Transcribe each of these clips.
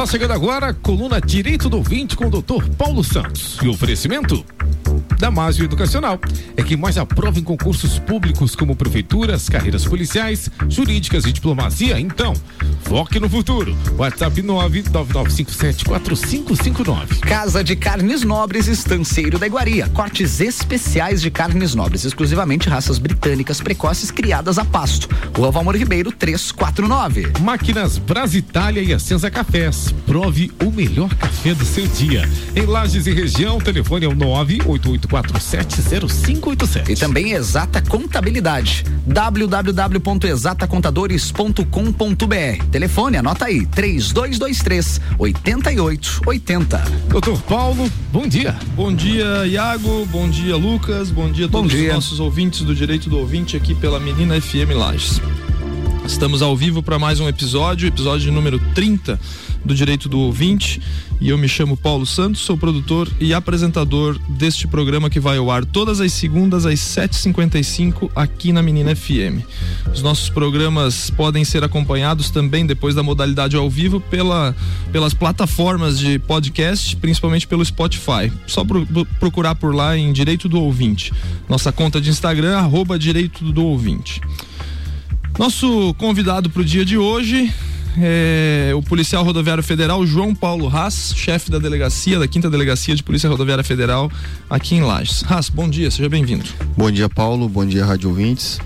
Está chegando agora a coluna Direito do Ouvinte com o doutor Paulo Santos. E oferecimento? Damásio Educacional. É quem mais aprova em concursos públicos como prefeituras, carreiras policiais, jurídicas e diplomacia. Então, foque no futuro. WhatsApp 999574559. Casa de Carnes Nobres Estanceiro da Iguaria. Cortes especiais de carnes nobres, exclusivamente raças britânicas precoces criadas a pasto. Rua Valmor Ribeiro 349. Máquinas Brasitália e Ascensa Cafés. Prove o melhor café do seu dia. Em Lages e região, telefone é o 988470587. E também Exata Contabilidade. www.exatacontadores.com.br. Telefone, anota aí, 3223 8880. Doutor Paulo, bom dia. Bom dia, Iago. Bom dia, Lucas. Bom dia a todos dia. os nossos ouvintes do Direito do Ouvinte aqui pela Menina FM Lages. Estamos ao vivo para mais um episódio, episódio número 30 do Direito do Ouvinte. E eu me chamo Paulo Santos, sou produtor e apresentador deste programa que vai ao ar todas as segundas às 7h55 aqui na Menina FM. Os nossos programas podem ser acompanhados também depois da modalidade ao vivo pela, pelas plataformas de podcast, principalmente pelo Spotify. Só pro- procurar por lá em Direito do Ouvinte. Nossa conta de Instagram, arroba Direito do Ouvinte. Nosso convidado para o dia de hoje é o policial rodoviário federal João Paulo Haas, chefe da delegacia, da quinta delegacia de Polícia Rodoviária Federal aqui em Lages. Haas, bom dia, seja bem-vindo. Bom dia, Paulo. Bom dia, Rádio Ouvintes.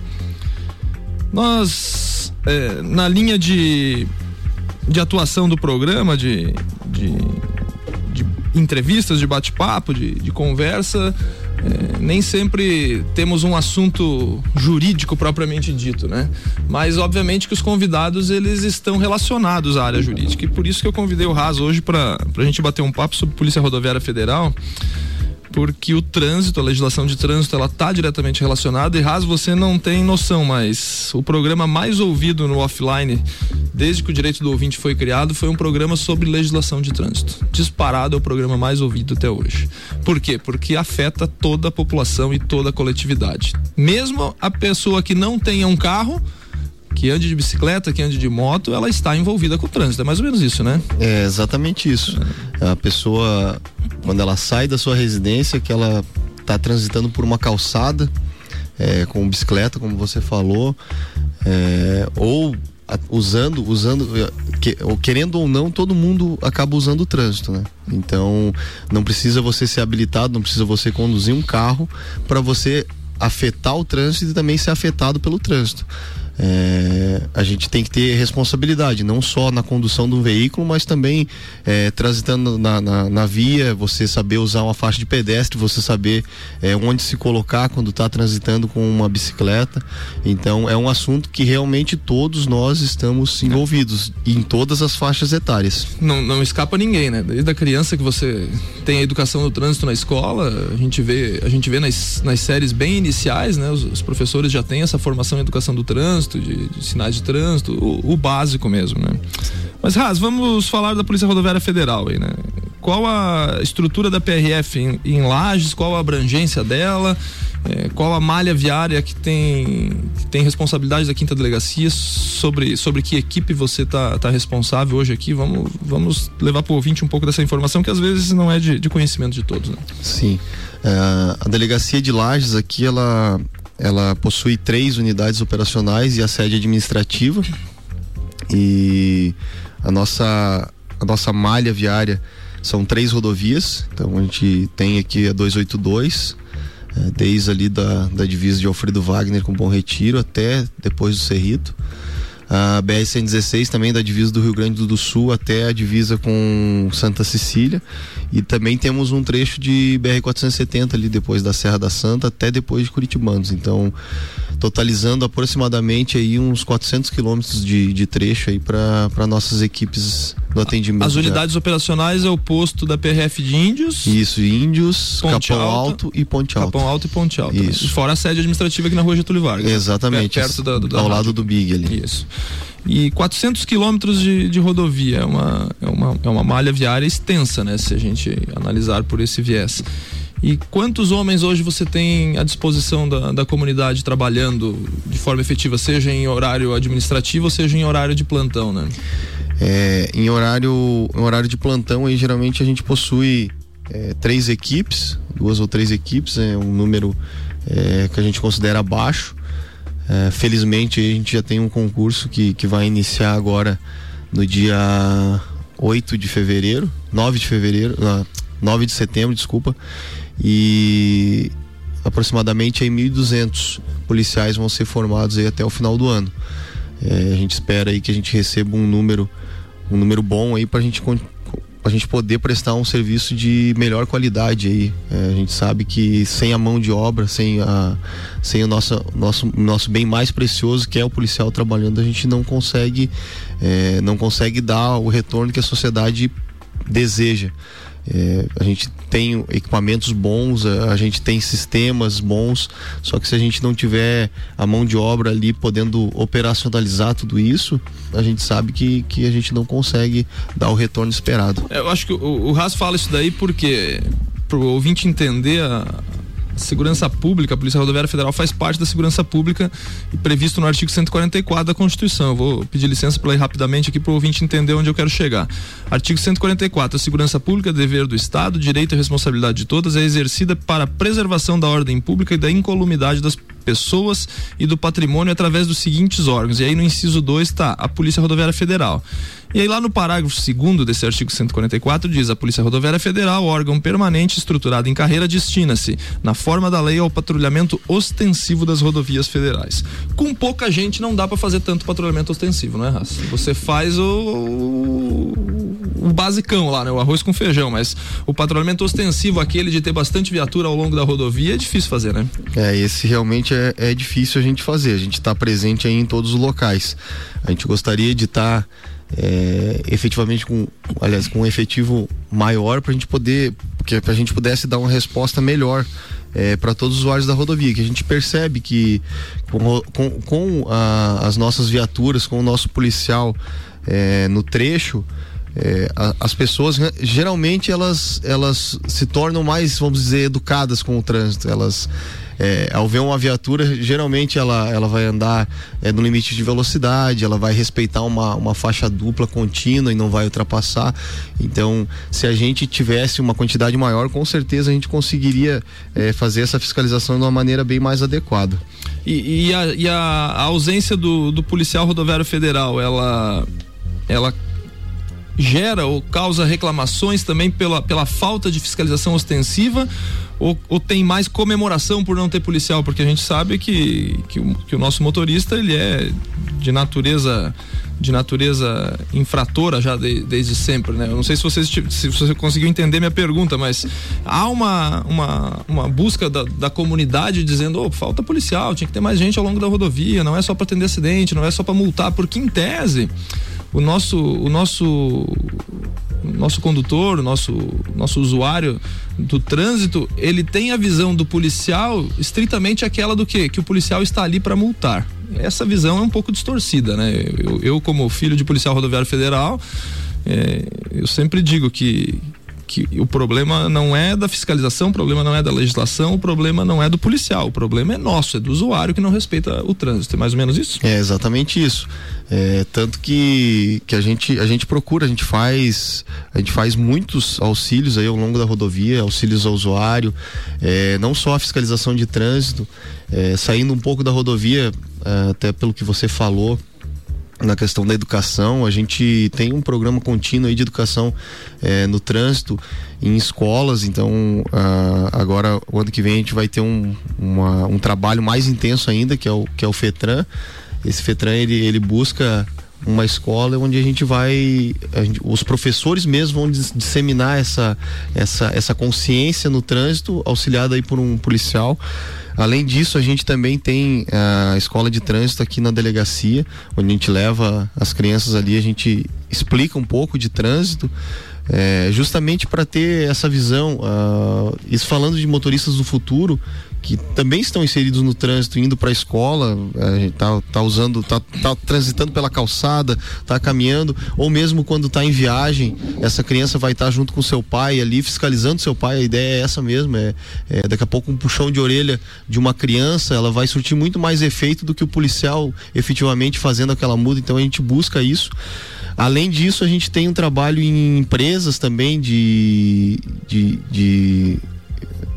Nós, é, na linha de, de atuação do programa, de, de, de entrevistas, de bate-papo, de, de conversa, é, nem sempre temos um assunto jurídico propriamente dito, né? Mas obviamente que os convidados eles estão relacionados à área jurídica e por isso que eu convidei o Raz hoje para a gente bater um papo sobre Polícia Rodoviária Federal porque o trânsito, a legislação de trânsito, ela tá diretamente relacionada e Raz você não tem noção, mas o programa mais ouvido no offline desde que o direito do ouvinte foi criado foi um programa sobre legislação de trânsito. Disparado é o programa mais ouvido até hoje. Por quê? Porque afeta toda a população e toda a coletividade. Mesmo a pessoa que não tenha um carro, que ande de bicicleta, que ande de moto, ela está envolvida com o trânsito. É mais ou menos isso, né? É exatamente isso. A pessoa, quando ela sai da sua residência, que ela está transitando por uma calçada, é, com bicicleta, como você falou, é, ou usando, usando, eh, que- ou querendo ou não, todo mundo acaba usando o trânsito, né? Então, não precisa você ser habilitado, não precisa você conduzir um carro para você afetar o trânsito e também ser afetado pelo trânsito. É, a gente tem que ter responsabilidade, não só na condução um veículo, mas também é, transitando na, na, na via, você saber usar uma faixa de pedestre, você saber é, onde se colocar quando está transitando com uma bicicleta. Então é um assunto que realmente todos nós estamos envolvidos em todas as faixas etárias. não, não escapa ninguém, né? Desde a criança que você tem a educação do trânsito na escola, a gente vê, a gente vê nas, nas séries bem iniciais, né? Os, os professores já têm essa formação em educação do trânsito, de, de sinais de trânsito, o, o básico mesmo, né? Mas, Raz, vamos falar da Polícia Rodoviária Federal aí, né? Qual a estrutura da PRF em, em Lages, qual a abrangência dela, eh, qual a malha viária que tem, que tem responsabilidade da quinta delegacia, sobre, sobre que equipe você tá, tá responsável hoje aqui, vamos, vamos levar para o ouvinte um pouco dessa informação que às vezes não é de, de conhecimento de todos, né? Sim. É, a delegacia de Lages aqui, ela, ela possui três unidades operacionais e a sede administrativa. E a nossa, a nossa malha viária são três rodovias. Então a gente tem aqui a 282, é, desde ali da, da divisa de Alfredo Wagner com Bom Retiro até depois do Cerrito. A BR-116 também da divisa do Rio Grande do Sul até a divisa com Santa Cecília. E também temos um trecho de BR-470 ali depois da Serra da Santa até depois de Curitibanos. Então, totalizando aproximadamente aí uns 400 quilômetros de, de trecho aí para nossas equipes do atendimento. As unidades operacionais é o posto da PRF de Índios, Isso, Índios, Ponte Capão Alta, Alto e Ponte Alto. Capão Alto e Ponte Alta. né? Isso. Fora a sede administrativa aqui na rua Getúlio Vargas. né? Exatamente. Perto da, da ao lado do Big ali. Isso. E 400 quilômetros de, de rodovia é uma, é, uma, é uma malha viária extensa, né? Se a gente analisar por esse viés. E quantos homens hoje você tem à disposição da, da comunidade trabalhando de forma efetiva, seja em horário administrativo seja em horário de plantão, né? É, em horário em horário de plantão aí geralmente a gente possui é, três equipes, duas ou três equipes, é um número é, que a gente considera baixo. É, felizmente a gente já tem um concurso que, que vai iniciar agora no dia 8 de fevereiro, 9 de fevereiro, uh, 9 de setembro, desculpa. E aproximadamente aí 1.200 policiais vão ser formados aí até o final do ano. É, a gente espera aí que a gente receba um número um número bom aí para a gente a gente poder prestar um serviço de melhor qualidade aí. É, a gente sabe que sem a mão de obra, sem, a, sem o nosso, nosso, nosso bem mais precioso, que é o policial trabalhando, a gente não consegue, é, não consegue dar o retorno que a sociedade deseja. É, a gente tem equipamentos bons, a, gente tem sistemas bons, só que se a gente não tiver a mão de obra ali podendo operacionalizar tudo isso, a gente sabe que, que a gente não consegue dar o retorno esperado. É, eu acho que o, o Haas fala isso daí porque para o ouvinte entender a, segurança pública, a Polícia Rodoviária Federal faz parte da segurança pública e previsto no artigo 144 da Constituição. Eu vou pedir licença para ir rapidamente aqui para o ouvinte entender onde eu quero chegar. Artigo 144. A segurança pública é dever do Estado, direito e responsabilidade de todas é exercida para a preservação da ordem pública e da incolumidade das pessoas e do patrimônio através dos seguintes órgãos. E aí no inciso 2 está a Polícia Rodoviária Federal. E aí lá no parágrafo 2 desse artigo 144 diz: a Polícia Rodoviária Federal, órgão permanente estruturado em carreira, destina-se, na forma da lei, ao patrulhamento ostensivo das rodovias federais. Com pouca gente não dá para fazer tanto patrulhamento ostensivo, não é, Raça? Você faz o, o, basicão lá, né? O arroz com feijão, mas o patrulhamento ostensivo, aquele de ter bastante viatura ao longo da rodovia, é difícil fazer, né? É, esse realmente é, é difícil a gente fazer. A gente está presente aí em todos os locais. A gente gostaria de estar. Tá é, efetivamente com, aliás, com um efetivo maior para a gente poder, que a gente pudesse dar uma resposta melhor é, para todos os usuários da rodovia, que a gente percebe que com, com, com a, as nossas viaturas, com o nosso policial é, no trecho, é, a, as pessoas geralmente elas elas se tornam mais vamos dizer educadas com o trânsito elas é, ao ver uma viatura, geralmente ela, ela vai andar é, no limite de velocidade, ela vai respeitar uma, uma faixa dupla contínua e não vai ultrapassar. Então, se a gente tivesse uma quantidade maior, com certeza a gente conseguiria é, fazer essa fiscalização de uma maneira bem mais adequada. E, e, a, e a, ausência do, do policial rodoviário federal, ela, ela gera ou causa reclamações também pela, pela falta de fiscalização ostensiva ou, ou, tem mais comemoração por não ter policial? Porque a gente sabe que, que, o, que o nosso motorista ele é de natureza de natureza infratora já de, desde sempre, né? Eu não sei se vocês se você conseguiu entender minha pergunta, mas há uma uma, uma busca da, da comunidade dizendo, oh, falta policial, tinha que ter mais gente ao longo da rodovia, não é só para atender acidente, não é só para multar, porque em tese o nosso o nosso nosso condutor, nosso, nosso usuário do trânsito, ele tem a visão do policial estritamente aquela do quê? Que o policial está ali para multar. Essa visão é um pouco distorcida, né? Eu, eu como filho de policial rodoviário federal, é, eu sempre digo que que o problema não é da fiscalização, o problema não é da legislação, o problema não é do policial, o problema é nosso, é do usuário que não respeita o trânsito. É mais ou menos isso? É exatamente isso. É, tanto que, que a, gente, a gente procura, a gente faz a gente faz muitos auxílios aí ao longo da rodovia, auxílios ao usuário, é, não só a fiscalização de trânsito, é, saindo um pouco da rodovia, é, até pelo que você falou, na questão da educação. A gente tem um programa contínuo de educação é, no trânsito em escolas. Então, uh, agora, o ano que vem, a gente vai ter um, uma, um trabalho mais intenso ainda, que é o, que é o FETRAN. Esse FETRAN, ele, ele busca uma escola onde a gente vai a gente, os professores mesmo vão disseminar essa, essa, essa consciência no trânsito auxiliado aí por um policial Além disso, a gente também tem a escola de trânsito aqui na delegacia, onde a gente leva as crianças ali, a gente explica um pouco de trânsito. É, justamente para ter essa visão, uh, isso falando de motoristas do futuro, que também estão inseridos no trânsito, indo para a escola, a gente tá, tá usando, tá, tá transitando pela calçada, tá caminhando, ou mesmo quando está em viagem, essa criança vai estar tá junto com seu pai ali, fiscalizando seu pai, a ideia é essa mesmo, é, é, daqui a pouco um puxão de orelha de uma criança, ela vai surtir muito mais efeito do que o policial efetivamente fazendo aquela muda, então a gente busca isso. Além disso, a gente tem um trabalho em empresas também de, de, de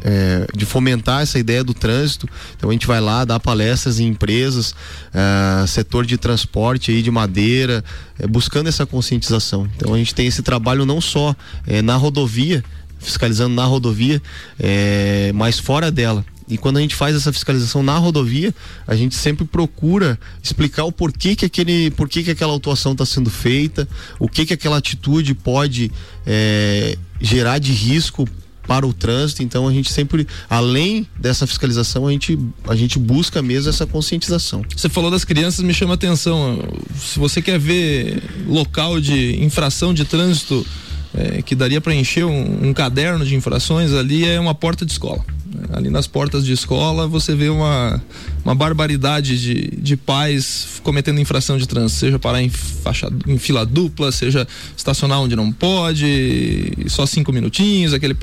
é, de fomentar essa ideia do trânsito. Então a gente vai lá dar palestras em empresas, é, setor de transporte aí de madeira, é, buscando essa conscientização. Então a gente tem esse trabalho não só é, na rodovia, fiscalizando na rodovia, mas fora dela. E quando a gente faz essa fiscalização na rodovia, a gente sempre procura explicar o porquê que aquele, porquê que aquela autuação está sendo feita, o que que aquela atitude pode gerar de risco para o trânsito. Então a gente sempre, além dessa fiscalização, a gente, a gente busca mesmo essa conscientização. Você falou das crianças, me chama a atenção. Se você quer ver local de infração de trânsito é, que daria para encher um, um caderno de infrações, ali é uma porta de escola. Ali nas portas de escola você vê uma, uma barbaridade de, de pais cometendo infração de trânsito, seja parar em, faixa, em fila dupla, seja estacionar onde não pode, só cinco minutinhos, aquele,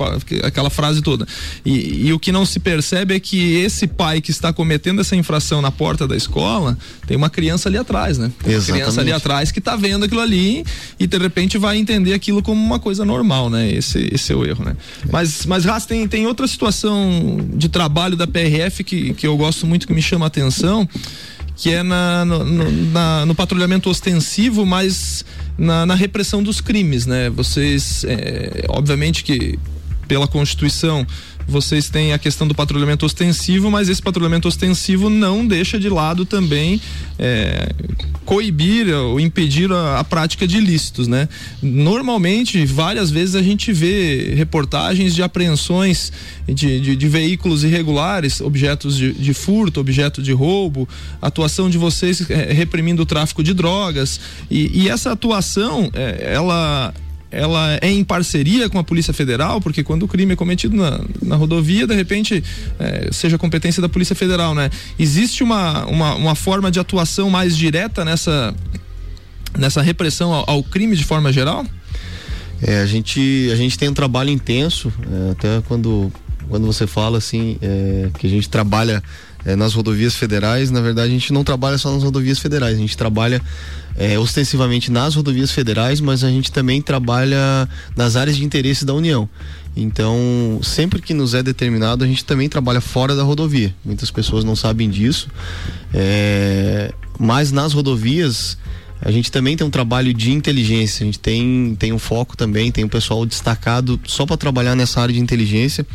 aquela frase toda. E, e o que não se percebe é que esse pai que está cometendo essa infração na porta da escola tem uma criança ali atrás, né? Tem uma Exatamente. criança ali atrás que está vendo aquilo ali e de repente vai entender aquilo como uma coisa normal, né? Esse, esse é o erro, né? É. Mas, mas tem, tem outra situação de trabalho da PRF que, que eu gosto muito, que me chama a atenção, que é na, no, no, na, no patrulhamento ostensivo, mas na, na, repressão dos crimes, né? Vocês, é, obviamente que pela Constituição vocês têm a questão do patrulhamento ostensivo, mas esse patrulhamento ostensivo não deixa de lado também é, coibir ou impedir a, a, prática de ilícitos, né? Normalmente, várias vezes a gente vê reportagens de apreensões de, de, de veículos irregulares, objetos de, de, furto, objeto de roubo, atuação de vocês é, reprimindo o tráfico de drogas e, e essa atuação, é, ela ela é em parceria com a Polícia Federal, porque quando o crime é cometido na, na rodovia, de repente, é, seja competência da Polícia Federal, né? Existe uma, uma, uma forma de atuação mais direta nessa, nessa repressão ao, ao crime de forma geral? É, a gente, a gente tem um trabalho intenso, é, até quando, quando você fala assim, é, que a gente trabalha é, nas rodovias federais, na verdade a gente não trabalha só nas rodovias federais, a gente trabalha é, ostensivamente nas rodovias federais, mas a gente também trabalha nas áreas de interesse da União. Então, sempre que nos é determinado, a gente também trabalha fora da rodovia. Muitas pessoas não sabem disso, é, mas nas rodovias a gente também tem um trabalho de inteligência. A gente tem, tem um foco também, tem um pessoal destacado só para trabalhar nessa área de inteligência.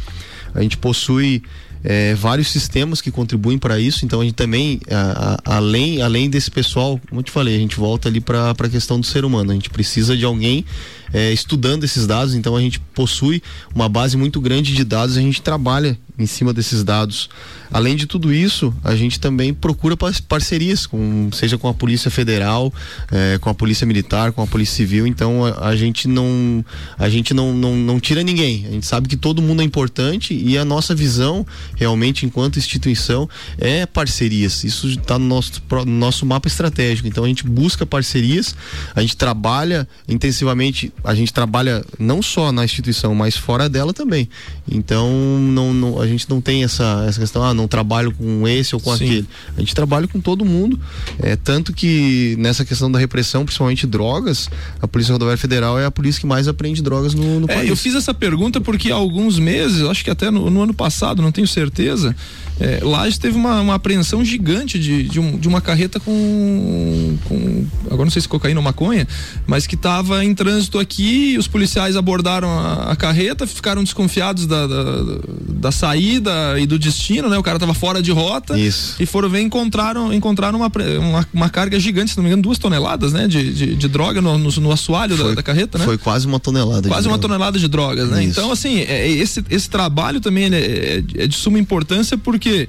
A gente possui é, vários sistemas que contribuem para isso. Então a gente também, a, a, além, além desse pessoal, como eu te falei, a gente volta ali para a questão do ser humano. A gente precisa de alguém é, estudando esses dados, então a gente possui uma base muito grande de dados, a gente trabalha em cima desses dados. Além de tudo isso, a gente também procura parcerias, com, seja com a Polícia Federal, é, com a Polícia Militar, com a Polícia Civil. Então a, a gente, não, a gente não, não, não tira ninguém. A gente sabe que todo mundo é importante e a nossa visão, realmente, enquanto instituição, é parcerias. Isso está no nosso, no nosso mapa estratégico. Então a gente busca parcerias, a gente trabalha intensivamente a gente trabalha não só na instituição, mas fora dela também. Então, não, não, gente não tem essa, essa questão, ah, não trabalho com esse ou com Sim. aquele. A gente trabalha com todo mundo. É, tanto que nessa questão da repressão, principalmente drogas, a Polícia Rodoviária Federal é a polícia que mais aprende drogas no, no é, país. Eu fiz essa pergunta porque há alguns meses, acho que até no, no ano passado, não tenho certeza, é, Lages teve uma, uma apreensão gigante de, de, um, de, uma carreta com, com, agora não sei se cocaína ou maconha, mas que estava em trânsito aqui, os policiais abordaram a, a carreta, ficaram desconfiados da, da, da, saída e do destino, né? O cara estava fora de rota Isso. e foram ver encontraram encontraram uma, uma, uma, carga gigante, se não me engano, duas toneladas, né? De, de, de droga no, no, no assoalho foi, da, da, carreta, né? Foi quase uma tonelada. Quase uma droga. tonelada de drogas, né? Isso. Então, assim, é, esse, esse trabalho também é, é, é de suma importância porque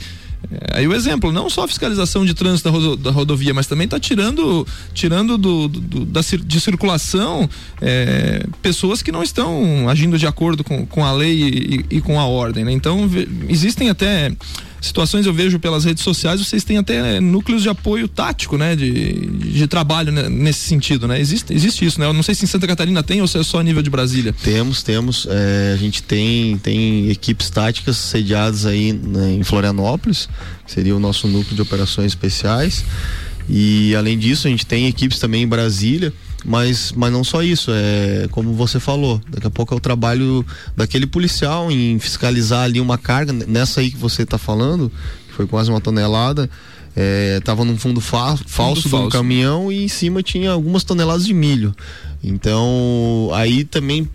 Aí o exemplo, não só a fiscalização de trânsito da, rodo, da rodovia, mas também está tirando, tirando do, do, da, de circulação é, pessoas que não estão agindo de acordo com, com a lei e, e com a ordem. Né? Então, existem até situações eu vejo pelas redes sociais, vocês têm até núcleos de apoio tático, né? De, de trabalho né? nesse sentido, né? Existe, existe isso, né? Eu não sei se em Santa Catarina tem ou se é só a nível de Brasília. Temos, temos. É, a gente tem, tem equipes táticas sediadas aí né, em Florianópolis, que seria o nosso núcleo de operações especiais. E além disso, a gente tem equipes também em Brasília mas, mas não só isso, é como você falou, daqui a pouco é o trabalho daquele policial em fiscalizar ali uma carga, nessa aí que você está falando, que foi quase uma tonelada, é, tava num fundo fa falso fundo do caminhão e em cima tinha algumas toneladas de milho. Então, aí também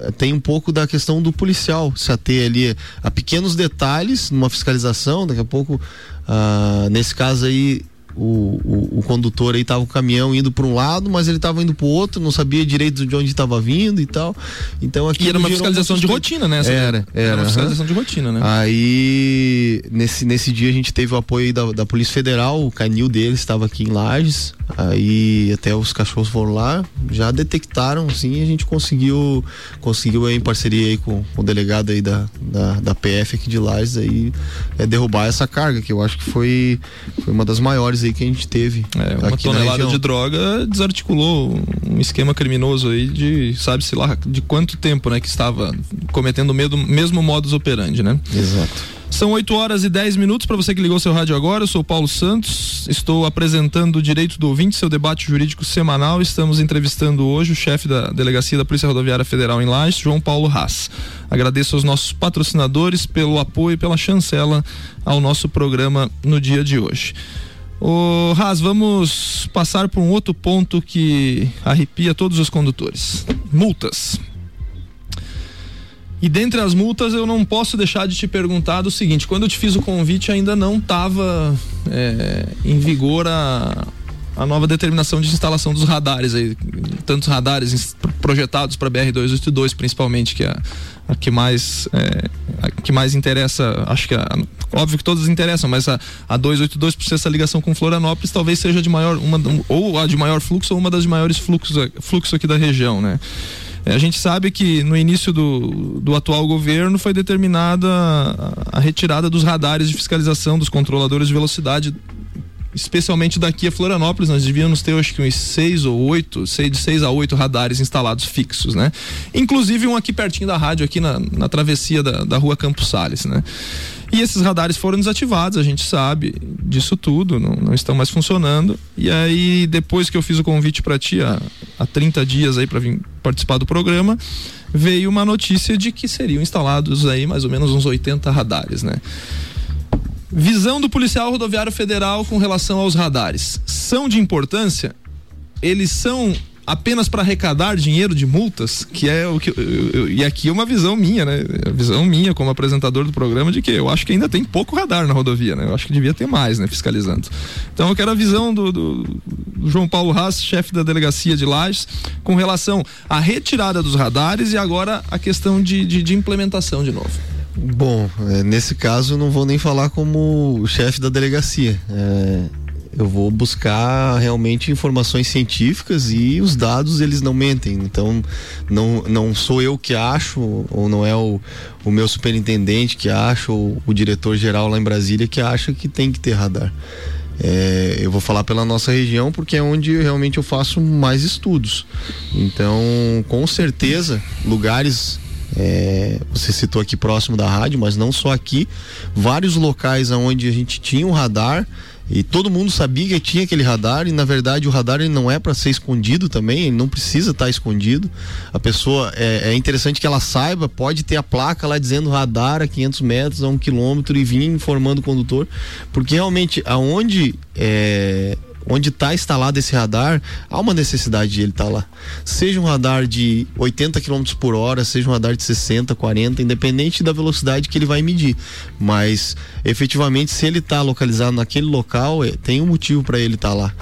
é, tem um pouco da questão do policial se ater ali a pequenos detalhes numa fiscalização, daqui a pouco, ah, nesse caso aí, o, o, o, condutor aí tava o caminhão indo para um lado, mas ele tava indo para o outro, não sabia direito de onde estava vindo e tal. Então aqui era uma fiscalização de rotina, né? Era, era, era, uma fiscalização de rotina, né? Aí nesse, nesse dia a gente teve o apoio da, da Polícia Federal, o canil deles estava aqui em Lages. Aí até os cachorros foram lá, já detectaram, sim, a gente conseguiu conseguiu aí, em parceria aí com, com o delegado aí da, da, da PF aqui de Lages aí é derrubar essa carga, que eu acho que foi, foi uma das maiores aí que a gente teve. É, uma tonelada de droga desarticulou um esquema criminoso aí de, sabe-se lá, de quanto tempo, né, que estava cometendo o mesmo, mesmo modus operandi, né? Exato. São 8 horas e 10 minutos para você que ligou seu rádio agora. Eu sou Paulo Santos, estou apresentando o Direito do Ouvinte, seu debate jurídico semanal. Estamos entrevistando hoje o chefe da Delegacia da Polícia Rodoviária Federal em Lages, João Paulo Haas. Agradeço aos nossos patrocinadores pelo apoio e pela chancela ao nosso programa no dia de hoje. O Haas, vamos passar por um outro ponto que arrepia todos os condutores: multas. E dentre as multas, eu não posso deixar de te perguntar do seguinte: quando eu te fiz o convite, ainda não estava é, em vigor a, a nova determinação de instalação dos radares aí, tantos radares projetados para BR-282 principalmente, que é a que mais é, a que mais interessa, acho que a, óbvio que todas interessam, mas a, a 282 por essa ligação com Florianópolis talvez seja de maior uma ou a de maior fluxo ou uma das maiores fluxos fluxo aqui da região, né? É, a gente sabe que no início do, do atual governo foi determinada a retirada dos radares de fiscalização dos controladores de velocidade especialmente daqui a Florianópolis, nós devíamos ter acho que uns seis ou oito, seis, de seis a oito radares instalados fixos, né? Inclusive um aqui pertinho da rádio, aqui na, na travessia da, da rua Campos Sales, né? E esses radares foram desativados, a gente sabe disso tudo, não, não estão mais funcionando. E aí, depois que eu fiz o convite para ti, há, há 30 dias aí para vir participar do programa, veio uma notícia de que seriam instalados aí mais ou menos uns 80 radares, né? Visão do policial rodoviário federal com relação aos radares. São de importância? Eles são apenas para arrecadar dinheiro de multas, que é o que. Eu, eu, e aqui é uma visão minha, né? A visão minha como apresentador do programa de que eu acho que ainda tem pouco radar na rodovia, né? Eu acho que devia ter mais, né? Fiscalizando. Então eu quero a visão do, do, do João Paulo Haas, chefe da delegacia de Lages, com relação à retirada dos radares e agora a questão de, de, de implementação de novo. Bom, é, nesse caso não vou nem falar como chefe da delegacia. É, eu vou buscar realmente informações científicas e os dados eles não mentem. Então não, não sou eu que acho, ou não é o, o meu superintendente que acha, ou o diretor geral lá em Brasília que acha que tem que ter radar. É, eu vou falar pela nossa região porque é onde realmente eu faço mais estudos. Então, com certeza, lugares é, você citou aqui próximo da rádio, mas não só aqui, vários locais onde a gente tinha um radar e todo mundo sabia que tinha aquele radar e na verdade o radar ele não é para ser escondido também, ele não precisa estar tá escondido. A pessoa é, é, interessante que ela saiba, pode ter a placa lá dizendo radar a 500 metros, a um quilômetro e vir informando o condutor, porque realmente aonde é, onde está instalado esse radar, há uma necessidade de ele estar tá lá. Seja um radar de 80 km por hora, seja um radar de 60, 40, independente da velocidade que ele vai medir. Mas efetivamente, se ele está localizado naquele local, é, tem um motivo para ele estar tá lá.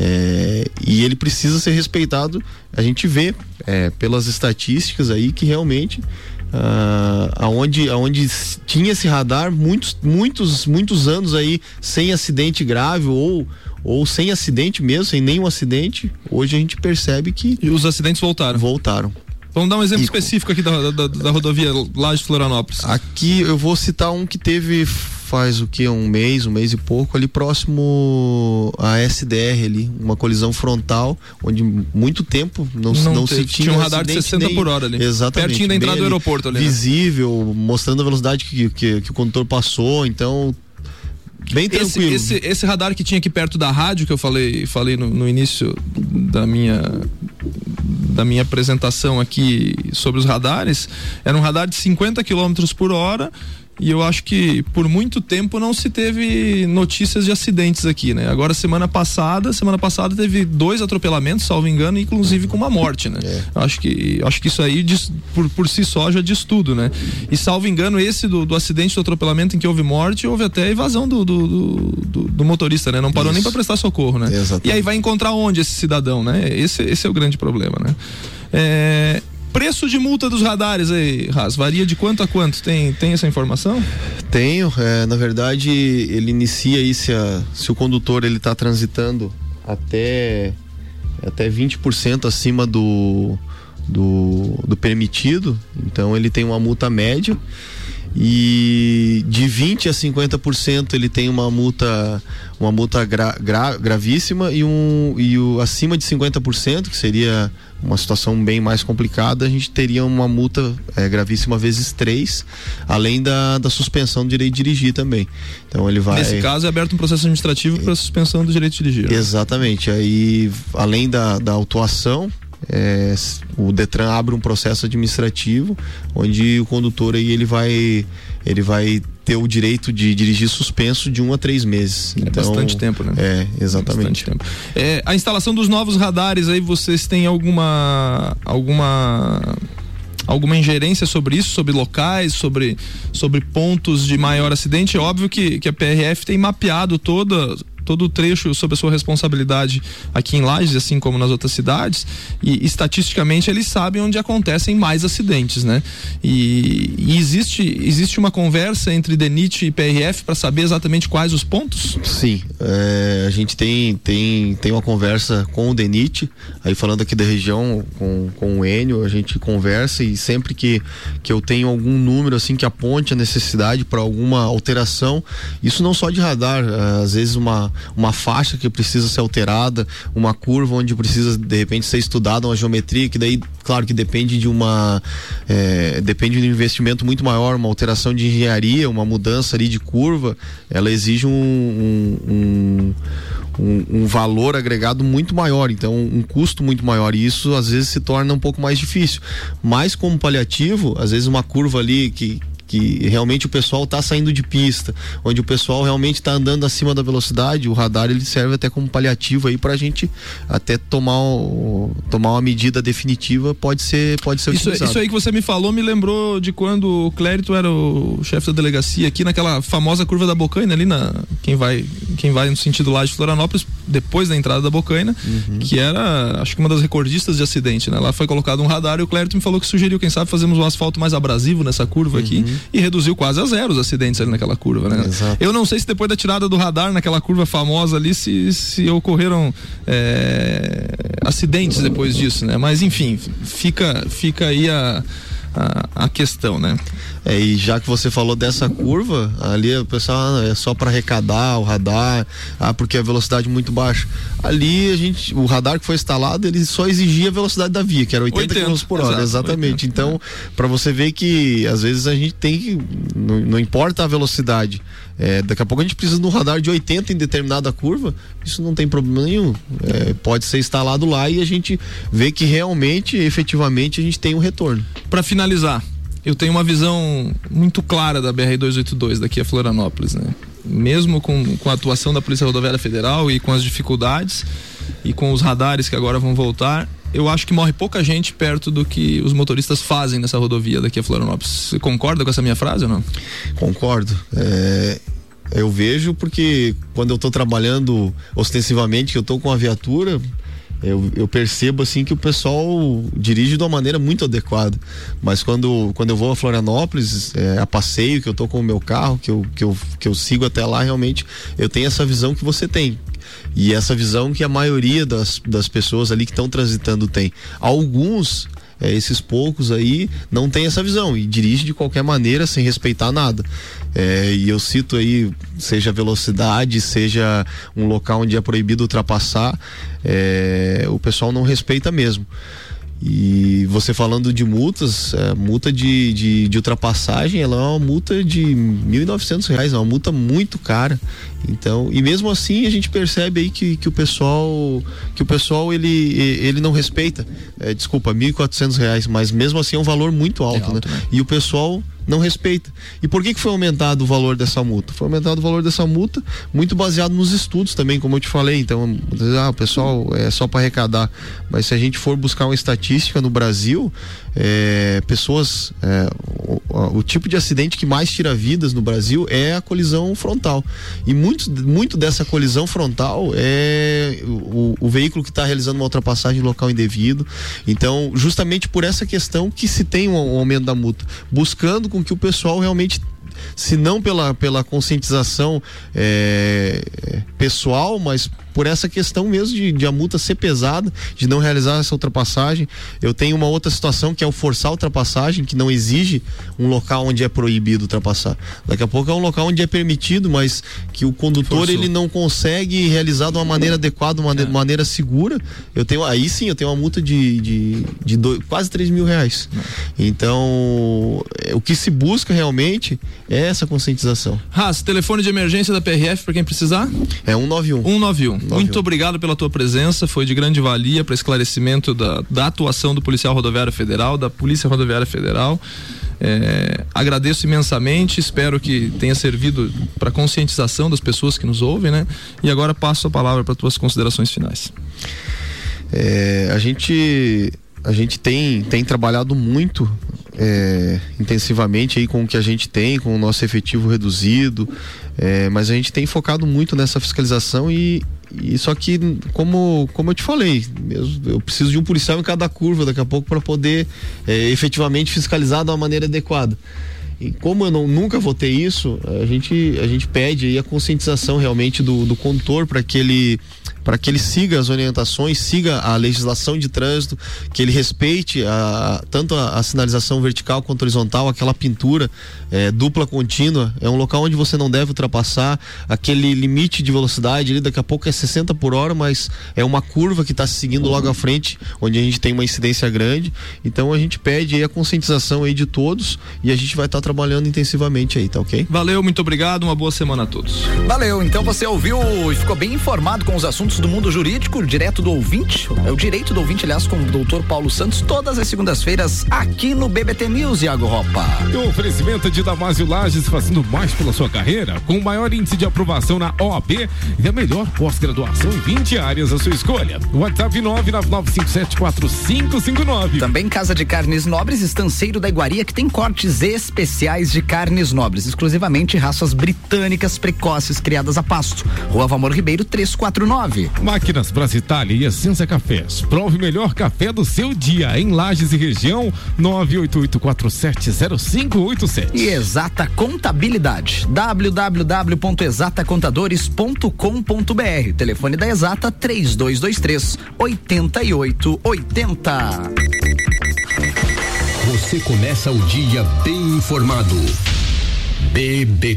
É, e ele precisa ser respeitado. A gente vê é, pelas estatísticas aí que realmente Uh, aonde, aonde tinha esse radar muitos, muitos, muitos anos aí sem acidente grave ou ou sem acidente mesmo, sem nenhum acidente, hoje a gente percebe que. E os acidentes voltaram? Voltaram. Vamos dar um exemplo específico aqui da, da, da, rodovia lá de Florianópolis. Aqui eu vou citar um que teve faz o que um mês, um mês e pouco ali próximo à SDR ali, uma colisão frontal, onde muito tempo não, não, não se tinha, tinha um radar de 60 nem, por hora ali. Exatamente. Pertinho da entrada do aeroporto ali. Né? Visível, né? mostrando a velocidade que, que, que o condutor passou, então Bem tranquilo. Esse, esse, esse, radar que tinha aqui perto da rádio, que eu falei, falei no, no início da minha da minha apresentação aqui sobre os radares, era um radar de 50 km por hora e eu acho que por muito tempo não se teve notícias de acidentes aqui, né? Agora semana passada, semana passada teve dois atropelamentos, salvo engano, inclusive com uma morte, né? É. Acho que acho que isso aí diz, por, por si só já diz tudo, né? E salvo engano esse do, do acidente do atropelamento em que houve morte, houve até evasão do, do, do, do motorista, né? Não parou isso. nem para prestar socorro, né? Exatamente. E aí vai encontrar onde esse cidadão, né? Esse esse é o grande problema, né? É, Preço de multa dos radares aí, Ras, varia de quanto a quanto? Tem, tem essa informação? Tenho, é, na verdade ele inicia aí se, a, se o condutor ele está transitando até até 20% acima do, do, do permitido, então ele tem uma multa média e de 20 a 50% ele tem uma multa uma multa gra, gra, gravíssima e um e o acima de 50% que seria uma situação bem mais complicada a gente teria uma multa é, gravíssima vezes três além da, da suspensão do direito de dirigir também. Então ele vai nesse caso é aberto um processo administrativo para suspensão do direito de dirigir exatamente. Aí além da, da autuação é, o Detran abre um processo administrativo onde o condutor aí ele vai ele vai ter o direito de dirigir suspenso de um a três meses. É então, bastante tempo, né? É, exatamente. tempo. É, a instalação dos novos radares aí, vocês têm alguma alguma alguma ingerência sobre isso, sobre locais, sobre, sobre pontos de maior acidente? É óbvio que, que a PRF tem mapeado toda todo o trecho sob a sua responsabilidade aqui em Lages, assim como nas outras cidades, e estatisticamente eles sabem onde acontecem mais acidentes, né? E, e existe, existe uma conversa entre DENIT e PRF para saber exatamente quais os pontos? Sim, é, a gente tem, tem, tem uma conversa com o DENIT, aí falando aqui da região, com, com o Enio, a gente conversa e sempre que, que eu tenho algum número assim que aponte a necessidade para alguma alteração, isso não só de radar, às vezes uma, uma faixa que precisa ser alterada, uma curva onde precisa de repente ser estudada uma geometria, que daí, claro que depende de uma. É, depende de um investimento muito maior, uma alteração de engenharia, uma mudança ali de curva, ela exige um, um, um, um valor agregado muito maior, então um custo muito maior, e isso às vezes se torna um pouco mais difícil. Mas como paliativo, às vezes uma curva ali que, que realmente o pessoal está saindo de pista, onde o pessoal realmente está andando acima da velocidade, o radar ele serve até como paliativo aí para a gente até tomar, o, tomar uma medida definitiva, pode ser, pode ser isso, isso aí que você me falou me lembrou de quando o Clérito era o chefe da delegacia aqui naquela famosa curva da Bocaina ali na quem vai quem vai no sentido lá de Florianópolis depois da entrada da Bocaina, uhum. que era acho que uma das recordistas de acidente, né? Lá foi colocado um radar e o Clérito me falou que sugeriu quem sabe fazemos um asfalto mais abrasivo nessa curva uhum. aqui e reduziu quase a zero os acidentes ali naquela curva, né? Exato. Eu não sei se depois da tirada do radar naquela curva famosa ali se, se ocorreram é, acidentes depois disso, né? Mas enfim, fica, fica aí a, a, a questão, né? É, e já que você falou dessa curva, ali o pessoal ah, é só para arrecadar o radar, ah, porque a velocidade é muito baixa. Ali a gente, o radar que foi instalado, ele só exigia a velocidade da via, que era 80, 80 km por hora, exato, exatamente. 80, então, para você ver que às vezes a gente tem que não, não importa a velocidade, é, daqui a pouco a gente precisa de um radar de 80 em determinada curva, isso não tem problema nenhum. É, pode ser instalado lá e a gente vê que realmente, efetivamente, a gente tem um retorno. Para finalizar, eu tenho uma visão muito clara da BR-282 daqui a Florianópolis, né? Mesmo com, com a atuação da Polícia Rodoviária Federal e com as dificuldades e com os radares que agora vão voltar, eu acho que morre pouca gente perto do que os motoristas fazem nessa rodovia daqui a Florianópolis. Você concorda com essa minha frase ou não? Concordo. É, eu vejo porque quando eu estou trabalhando ostensivamente, que eu estou com a viatura, eu, eu, percebo assim que o pessoal dirige de uma maneira muito adequada. Mas quando, quando eu vou a Florianópolis, é, a passeio, que eu tô com o meu carro, que eu, que, eu, que eu sigo até lá, realmente eu tenho essa visão que você tem. E essa visão que a maioria das, das pessoas ali que estão transitando tem. Alguns é, esses poucos aí não tem essa visão e dirige de qualquer maneira sem respeitar nada. É, e eu cito aí, seja velocidade, seja um local onde é proibido ultrapassar, é, o pessoal não respeita mesmo. E você falando de multas, é, multa de, de, de, ultrapassagem, ela é uma multa de R$ 1.900, é uma multa muito cara. Então, e mesmo assim a gente percebe aí que, que o pessoal que o pessoal ele, ele não respeita. É, desculpa, R$ 1.400, mas mesmo assim é um valor muito alto, é alto né? né? E o pessoal não respeita. E por que, que foi aumentado o valor dessa multa? Foi aumentado o valor dessa multa muito baseado nos estudos também, como eu te falei. Então, ah, pessoal é só para arrecadar. Mas se a gente for buscar uma estatística no Brasil, é, pessoas. É, o, o, tipo de acidente que mais tira vidas no Brasil é a colisão frontal. E muito, muito dessa colisão frontal é o, o veículo que está realizando uma ultrapassagem em local indevido. Então, justamente por essa questão que se tem um, um aumento da multa, buscando com que o pessoal realmente se não pela, pela conscientização é, pessoal, mas por essa questão mesmo de, de, a multa ser pesada, de não realizar essa ultrapassagem. Eu tenho uma outra situação que é o forçar a ultrapassagem, que não exige um local onde é proibido ultrapassar. Daqui a pouco é um local onde é permitido, mas que o condutor Forçou. ele não consegue realizar de uma maneira adequada, uma é. maneira segura. Eu tenho aí sim, eu tenho uma multa de, de, de dois, quase 3 mil reais. É. Então, é, o que se busca realmente é essa conscientização. Ras, telefone de emergência da PRF para quem precisar? É 191. 191. Muito obrigado pela tua presença, foi de grande valia para esclarecimento da, da atuação do Policial Rodoviário Federal, da Polícia Rodoviária Federal. É, agradeço imensamente, espero que tenha servido para conscientização das pessoas que nos ouvem, né? E agora passo a palavra para tuas considerações finais. É, a gente a gente tem, tem trabalhado muito é, intensivamente aí com o que a gente tem, com o nosso efetivo reduzido, é, mas a gente tem focado muito nessa fiscalização e, e só que como como eu te falei, eu, preciso de um policial em cada curva daqui a pouco para poder é, efetivamente fiscalizar de uma maneira adequada. E como eu não, nunca vou ter isso, a gente, a gente pede aí a conscientização realmente do, do condutor para que ele para que ele siga as orientações, siga a legislação de trânsito, que ele respeite a, tanto a, a sinalização vertical quanto horizontal, aquela pintura é, dupla contínua, é um local onde você não deve ultrapassar, aquele limite de velocidade ali, daqui a pouco é 60 por hora, mas é uma curva que está seguindo logo à frente, onde a gente tem uma incidência grande. Então a gente pede a conscientização aí de todos e a gente vai estar tá trabalhando intensivamente aí, tá ok? Valeu, muito obrigado, uma boa semana a todos. Valeu, então você ouviu e ficou bem informado com os assuntos do mundo jurídico, direto do ouvinte. É o direito do ouvinte, aliás, com o doutor Paulo Santos, todas as segundas-feiras aqui no BBT News, Iago Ropa. E o oferecimento de Damásio Lages fazendo mais pela sua carreira, com o maior índice de aprovação na OAB e a melhor pós-graduação em 20 áreas à sua escolha. WhatsApp 999574559. Também Casa de Carnes Nobres, estanceiro da Iguaria, que tem cortes especiais de carnes nobres, exclusivamente raças britânicas precoces criadas a pasto. Rua Valmor Ribeiro 349. Máquinas Brasitália e Essência Cafés. Prove o melhor café do seu dia em Lages e região 988470587. E Exata Contabilidade. www.exatacontadores.com.br. Telefone da Exata 3223 8880. Você começa o dia bem informado. BBT